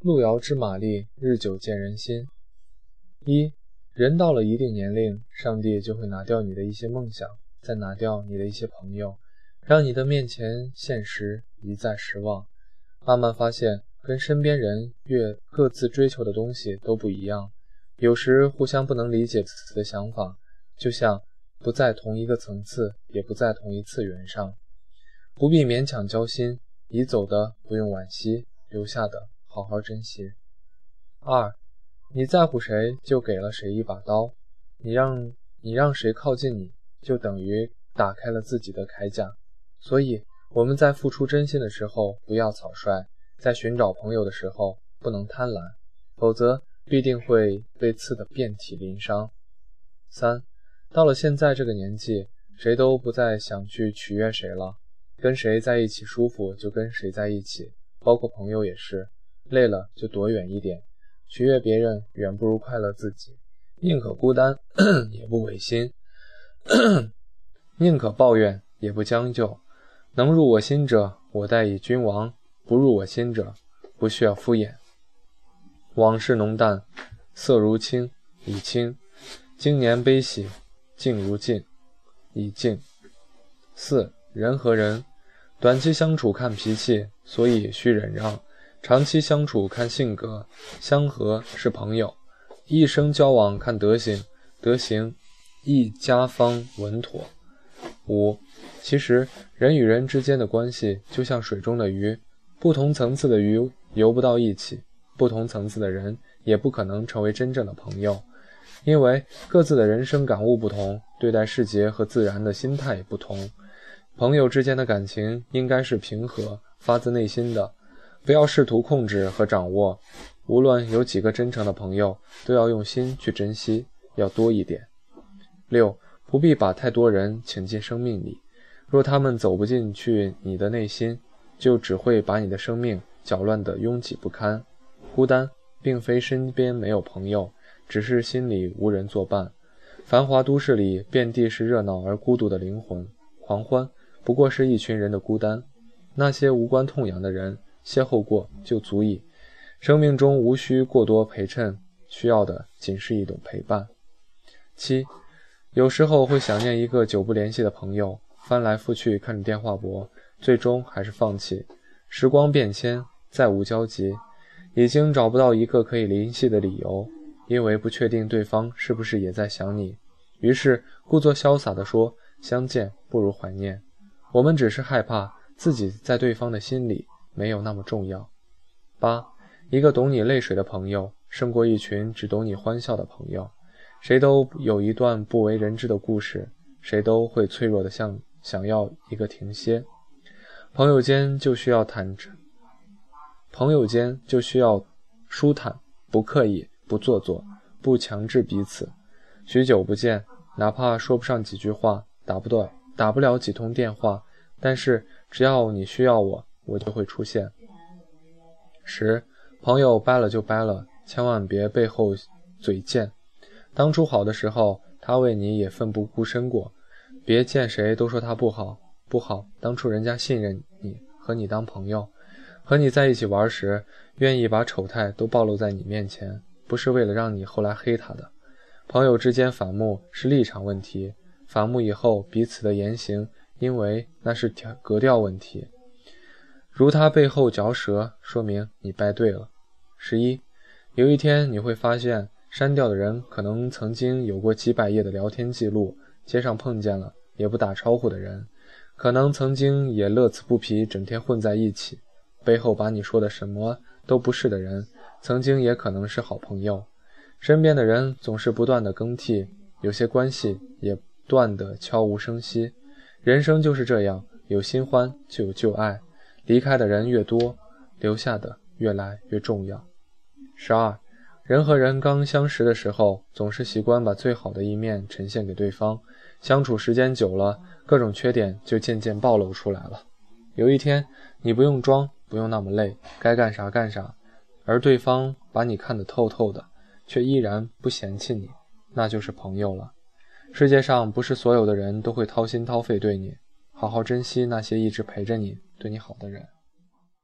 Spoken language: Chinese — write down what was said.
路遥知马力，日久见人心。一人到了一定年龄，上帝就会拿掉你的一些梦想，再拿掉你的一些朋友，让你的面前现实一再失望。慢慢发现，跟身边人越各自追求的东西都不一样，有时互相不能理解彼此的想法，就像不在同一个层次，也不在同一次元上。不必勉强交心，已走的不用惋惜，留下的好好珍惜。二，你在乎谁，就给了谁一把刀；你让你让谁靠近你，就等于打开了自己的铠甲。所以我们在付出真心的时候不要草率，在寻找朋友的时候不能贪婪，否则必定会被刺得遍体鳞伤。三，到了现在这个年纪，谁都不再想去取悦谁了。跟谁在一起舒服就跟谁在一起，包括朋友也是。累了就躲远一点，取悦别人远不如快乐自己。宁可孤单也不违心，宁可抱怨也不将就。能入我心者，我待以君王；不入我心者，不需要敷衍。往事浓淡，色如青，已清；经年悲喜，静如镜，已静。四。人和人，短期相处看脾气，所以需忍让；长期相处看性格，相合是朋友；一生交往看德行，德行一家方稳妥。五，其实人与人之间的关系就像水中的鱼，不同层次的鱼游不到一起，不同层次的人也不可能成为真正的朋友，因为各自的人生感悟不同，对待世界和自然的心态也不同。朋友之间的感情应该是平和、发自内心的，不要试图控制和掌握。无论有几个真诚的朋友，都要用心去珍惜，要多一点。六，不必把太多人请进生命里，若他们走不进去你的内心，就只会把你的生命搅乱得拥挤不堪。孤单并非身边没有朋友，只是心里无人作伴。繁华都市里，遍地是热闹而孤独的灵魂，狂欢。不过是一群人的孤单，那些无关痛痒的人邂逅过就足矣。生命中无需过多陪衬，需要的仅是一种陪伴。七，有时候会想念一个久不联系的朋友，翻来覆去看着电话簿，最终还是放弃。时光变迁，再无交集，已经找不到一个可以联系的理由，因为不确定对方是不是也在想你，于是故作潇洒地说：“相见不如怀念。”我们只是害怕自己在对方的心里没有那么重要。八，一个懂你泪水的朋友，胜过一群只懂你欢笑的朋友。谁都有一段不为人知的故事，谁都会脆弱的像想要一个停歇。朋友间就需要坦诚，朋友间就需要舒坦，不刻意，不做作，不强制彼此。许久不见，哪怕说不上几句话，打不断。打不了几通电话，但是只要你需要我，我就会出现。十，朋友掰了就掰了，千万别背后嘴贱。当初好的时候，他为你也奋不顾身过，别见谁都说他不好，不好。当初人家信任你，和你当朋友，和你在一起玩时，愿意把丑态都暴露在你面前，不是为了让你后来黑他的。朋友之间反目是立场问题。反目以后，彼此的言行，因为那是调格调问题。如他背后嚼舌，说明你掰对了。十一，有一天你会发现，删掉的人可能曾经有过几百页的聊天记录；街上碰见了也不打招呼的人，可能曾经也乐此不疲，整天混在一起。背后把你说的什么都不是的人，曾经也可能是好朋友。身边的人总是不断的更替，有些关系也。断的悄无声息，人生就是这样，有新欢就有旧爱，离开的人越多，留下的越来越重要。十二，人和人刚相识的时候，总是习惯把最好的一面呈现给对方，相处时间久了，各种缺点就渐渐暴露出来了。有一天，你不用装，不用那么累，该干啥干啥，而对方把你看得透透的，却依然不嫌弃你，那就是朋友了。世界上不是所有的人都会掏心掏肺对你，好好珍惜那些一直陪着你、对你好的人。